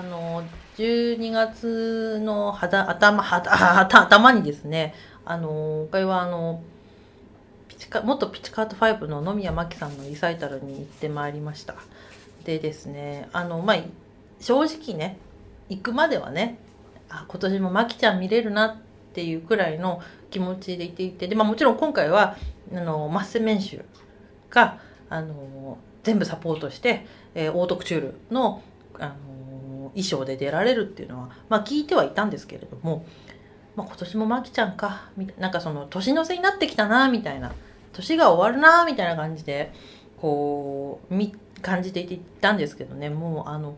あの12月の肌頭肌頭にですねあの今回はあのピチカ元ピチカート5の野宮真紀さんのリサイタルに行ってまいりました。でですねあのまあ正直ね行くまではねあ今年も真紀ちゃん見れるなっていうくらいの気持ちでいていてで、まあ、もちろん今回はあのマッセメンシュがあの全部サポートして、えー、オートクチュールのあの衣装で出られるっていうのは、まあ、聞いてはいたんですけれども、まあ、今年もマキちゃんかみたいなんかその年の瀬になってきたなみたいな年が終わるなみたいな感じでこうみ感じていたんですけどねもうあの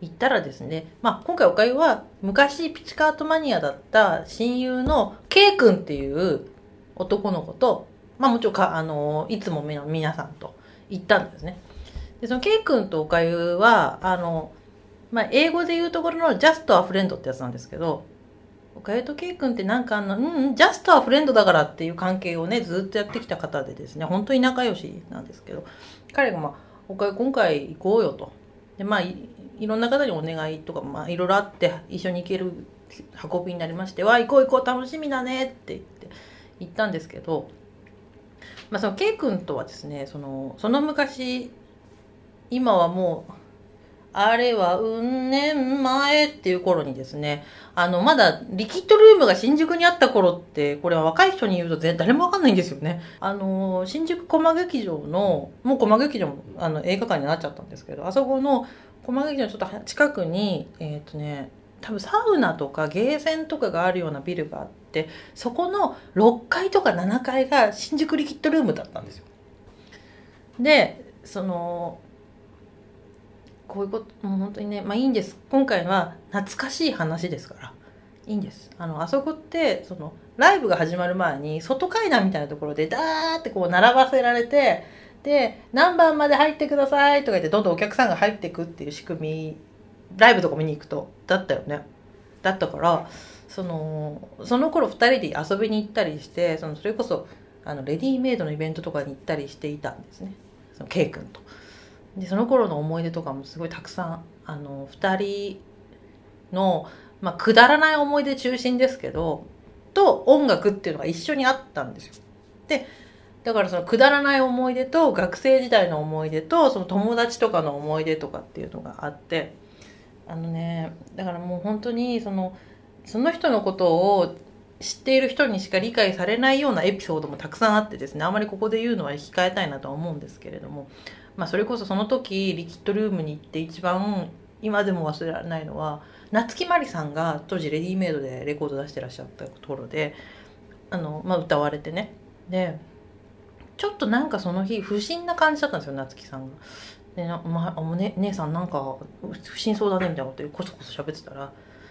行ったらですね、まあ、今回おかゆは昔ピチカートマニアだった親友の K 君っていう男の子と、まあ、もちろんかあのいつも皆さんと行ったんですね。でその K 君とおかゆはあの、まあ、英語で言うところの Just a Friend ってやつなんですけどおかゆと K 君ってなんかあの、うん、ジャストはフレンドだからっていう関係をね、ずっとやってきた方でですね、本当に仲良しなんですけど、彼がまあ、おかゆ今回行こうよと。で、まあい、いろんな方にお願いとか、まあ、いろいろあって、一緒に行ける運びになりまして、わあ、行こう行こう楽しみだねって言って行ったんですけど、まあ、その K 君とはですね、その、その昔、今はもう、あれはうん年前っていう頃にですね、あの、まだリキッドルームが新宿にあった頃って、これは若い人に言うと誰もわかんないんですよね。あの、新宿駒劇場の、もう駒劇場もあの映画館になっちゃったんですけど、あそこの駒劇場のちょっと近くに、えっ、ー、とね、多分サウナとかゲーセンとかがあるようなビルがあってそこの6階とか7階が新宿リキッドルームだったんですよでそのこういうこともう本当にねまあいいんです。今回は懐かしい話ですから。いいんです。あのあそこってそのライブが始まる前に外階段みたいなところでダーってこう並ばせられてで何番まで入ってくださいとか言ってどんどんお客さんが入ってくっていう仕組みライブとか見に行くとだったよね。だったからそのその頃2人で遊びに行ったりしてそのそれこそあのレディーメイドのイベントとかに行ったりしていたんですね。その K 君と。でその頃の思い出とかもすごいたくさんあの2人の、まあ、くだらない思い出中心ですけどと音楽っていうのが一緒にあったんですよ。でだからそのくだらない思い出と学生時代の思い出とその友達とかの思い出とかっていうのがあってあのねだからもう本当にそのその人のことを知っている人にしか理解されないようなエピソードもたくさんあってですねあまりここで言うのは控えたいなとは思うんですけれどもまあ、それこそその時リキッドルームに行って一番今でも忘れられないのは夏木マリさんが当時レディメイドでレコード出してらっしゃったところであの、まあ、歌われてねでちょっとなんかその日不審な感じだったんですよ夏木さんが。でな、まあ、ね、姉さんなんか不審そうだねみたいなことでこそこそ喋ってたら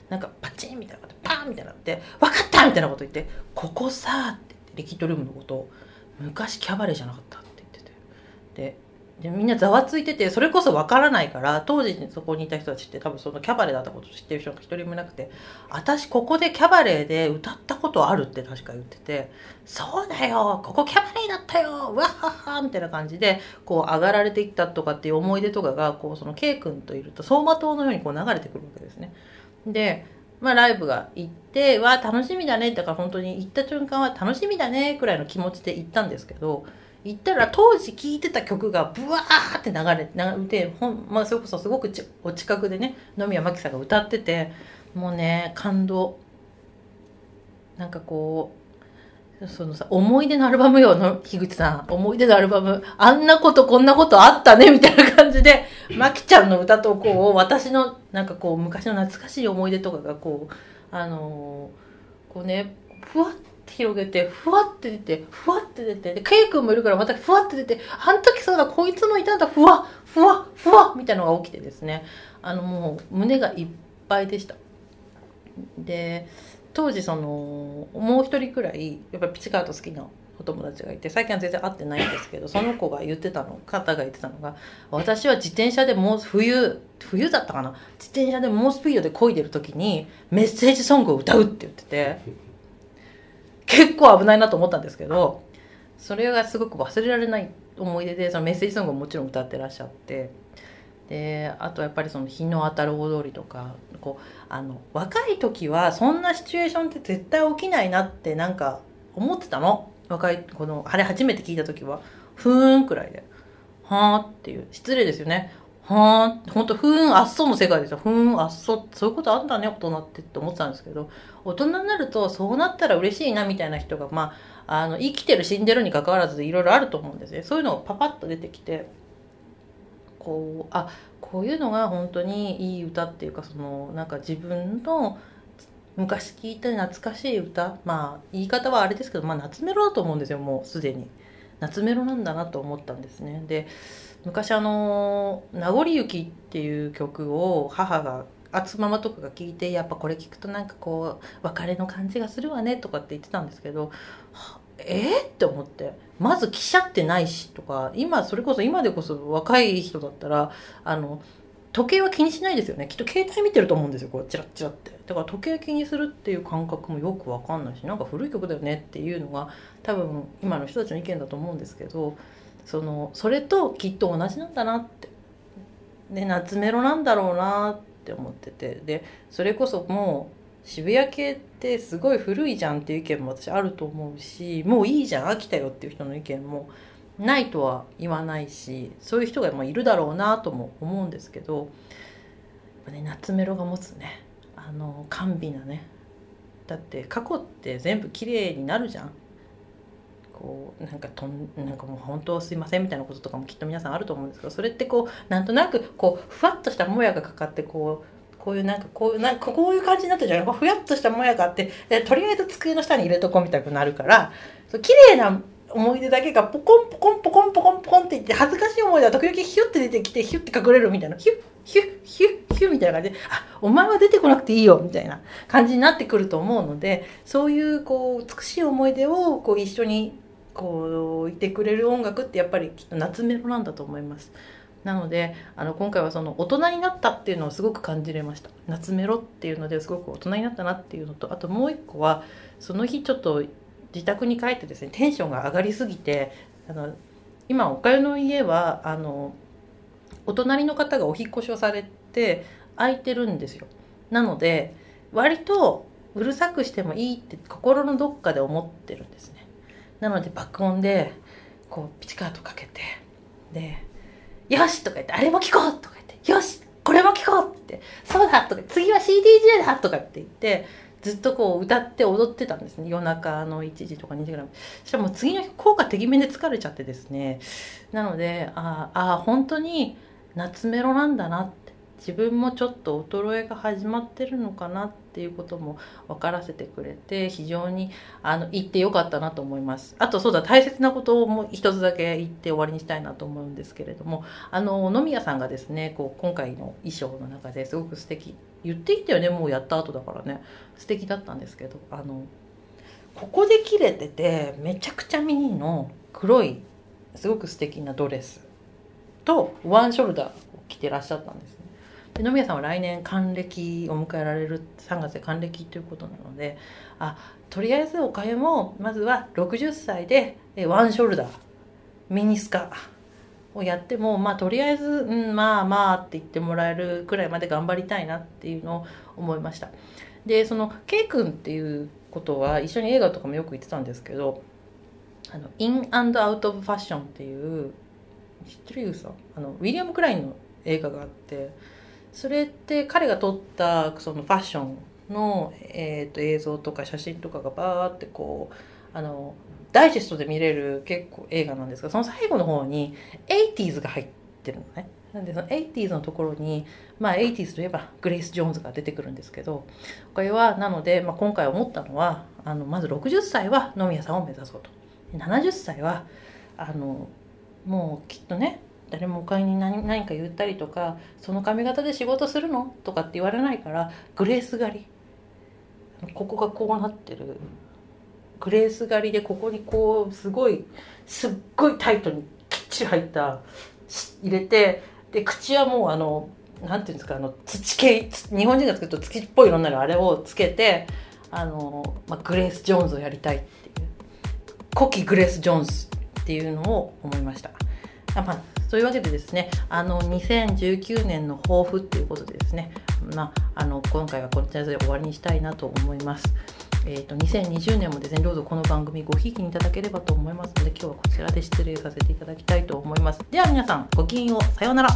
なんかパチンみたいなことパーンみたいなって「分かった!」みたいなこと言って「ここさ」ってってリキッドルームのことを「昔キャバレーじゃなかった」って言っててででみんなざわついててそれこそわからないから当時そこにいた人たちって多分そのキャバレーだったこと知ってる人が一人もいなくて私ここでキャバレーで歌ったことあるって確か言っててそうだよここキャバレーだったよわっはっはみたいな感じでこう上がられていったとかっていう思い出とかがこうその K 君といると走馬灯のようにこう流れてくるわけですね。でまあ、ライブが行って、わ、楽しみだね。だから本当に行った瞬間は楽しみだね、くらいの気持ちで行ったんですけど、行ったら当時聴いてた曲がブワーって流れてほん、まあ、それこそすごくお近くでね野宮真紀さんが歌っててもうね感動。なんかこうそのさ思い出のアルバムよの樋口さん。思い出のアルバムあんなことこんなことあったねみたいな感じで真紀ちゃんの歌とこう私のなんかこう昔の懐かしい思い出とかがこうあのー、こうねふわっ広げて、ふわって出て、ふわって出て、で、ケイ君もいるからまたふわって出て、あの時そうだ、こいつもいたんだ、ふわ、ふわ、ふわ、みたいなのが起きてですね、あの、もう胸がいっぱいでした。で、当時その、もう一人くらい、やっぱりピチカート好きなお友達がいて最近は全然会ってないんですけどその子が言ってたの方が言ってたのが私は自転車でもう冬冬だったかな。自転車で猛スピードで漕いでる時にメッセージソングを歌うって言ってて。結構危ないなと思ったんですけどそれがすごく忘れられない思い出でそのメッセージソングをもちろん歌ってらっしゃってであとやっぱりその日の当たる大通りとかこうあの若い時はそんなシチュエーションって絶対起きないなってなんか思ってたの？若いこのあれ初めて聞いた時は。ふーんくらいで。はーっていう。失礼ですよねはーんほんとふーんあっその世界ですよふーんあっそそういうことあんだね大人ってって思ってたんですけど。大人になるとそうなったら嬉しいなみたいな人がまああの生きてる死んでるに関わらずいろいろあると思うんですね。そういうのがパパッと出てきてこうあこういうのが本当にいい歌っていうかそのなんか自分の昔聴いた懐かしい歌。まあ言い方はあれですけど、まあ、夏メロだと思うんですよもうすでに。夏メロなんだなと思ったんですね。で昔あの「名残雪」っていう曲を母がつママとかが聞いてやっぱこれ聞くとなんかこう別れの感じがするわねとかって言ってたんですけどえー、って思って。まず記者ってないしとか今それこそ今でこそ若い人だったらあの時計は気にしないですよね。きっと携帯見てると思うんですよこうチラッチラって。だから時計気にするっていう感覚もよく分かんないしなんか古い曲だよねっていうのが多分今の人たちの意見だと思うんですけどそのそれときっと同じなんだなって。で夏メロなんだろうなって思ってて。でそれこそもう渋谷系ってすごい古いじゃんっていう意見も私あると思うしもういいじゃん飽きたよっていう人の意見もないとは言わないしそういう人がいるだろうなとも思うんですけどやっぱね夏メロが持つねあの甘美なね。だって過去って全部綺麗になるじゃん。こうなんかとんなんかもう本当すいませんみたいなこととかもきっと皆さんあると思うんですけどそれってこうなんとなくこうふわっとしたもやがかかってこうこういうなんかこうなんかこういう感じになってるじゃない？ふやっとしたもやがあってとりあえず机の下に入れとこうみたくなるからそう綺麗な思い出だけがポコンポコンポコンポコンポコンっていって恥ずかしい思い出は時々ヒュッて出てきてヒュッて隠れるみたいなヒュッヒュッヒュッヒュッみたいな感じであお前は出てこなくていいよみたいな感じになってくると思うのでそういうこう美しい思い出をこう一緒にこういてくれる音楽ってやっぱりきっと夏メロなんだと思います。なのであの今回はその大人になったっていうのをすごく感じれました。夏メロっていうのですごく大人になったなっていうのとあともう一個はその日ちょっと自宅に帰ってですねテンションが上がりすぎてあの今おかゆの家はあのお隣の方がお引越しをされて空いてるんですよ。なので割とうるさくしてもいいって心のどっかで思ってるんですね。なので爆音でこうピチカートかけてでよしとか言って、あれも聞こうとか言って、よしこれも聞こうって、そうだとか、次は CDJ だとかって言って、ずっとこう歌って踊ってたんですね。夜中の1時とか2時ぐらい。そしたらもう次の日効果てきめで疲れちゃってですね。なので、ああ、本当に夏メロなんだなって。自分もちょっと衰えが始まってるのかなっていうことも分からせてくれて非常にあの言ってよかったなと思います。あとそうだ大切なことをもう一つだけ言って終わりにしたいなと思うんですけれどもあの野宮さんがですねこう今回の衣装の中ですごく素敵。言っていたよねもうやった後だからね。素敵だったんですけどあのここで切れててめちゃくちゃミニの黒いすごく素敵なドレスとワンショルダーを着てらっしゃったんですね。野宮さんは来年還暦を迎えられる3月で還暦ということなのであとりあえずおかゆもまずは60歳でワンショルダーミニスカをやってもまあとりあえず、うん、まあまあって言ってもらえるくらいまで頑張りたいなっていうのを思いました。でその K 君っていうことは一緒に映画とかもよく言ってたんですけどあのインアンドアウト・オブ・ファッションっていう知ってるさあのウィリアム・クラインの映画があってそれって彼が撮ったそのファッションの、えー、と映像とか写真とかがバーってこうあのダイジェストで見れる結構映画なんですがその最後の方に 80s が入ってるのね。なんでその 80s のところに、まあ 80s といえばグレイス・ジョーンズが出てくるんですけど、これはなので、まあ、今回思ったのは、あのまず60歳は野宮さんを目指そうと。70歳は、あの、もうきっとね、誰もお買いに何何か言ったりとかその髪型で仕事するの？とかって言われないからグレース狩り。ここがこうなってる。グレース狩りでここにこうすごいすっごいタイトにきっちり入った入れてで口はもうあのなんていうんですかあの土系日本人が作ると土っぽい色になるあれをつけてあの、まあ、グレース・ジョーンズをやりたいっていう。古希グレース・ジョーンズっていうのを思いました。あまあというわけでですね、あの、2019年の抱負っていうことでですね、まあ、あの、今回はこちらで終わりにしたいなと思います。えーと、2020年もですねどうぞこの番組ごひいきにいただければと思いますので今日はこちらで失礼させていただきたいと思いますでは皆さんごきげんようさようなら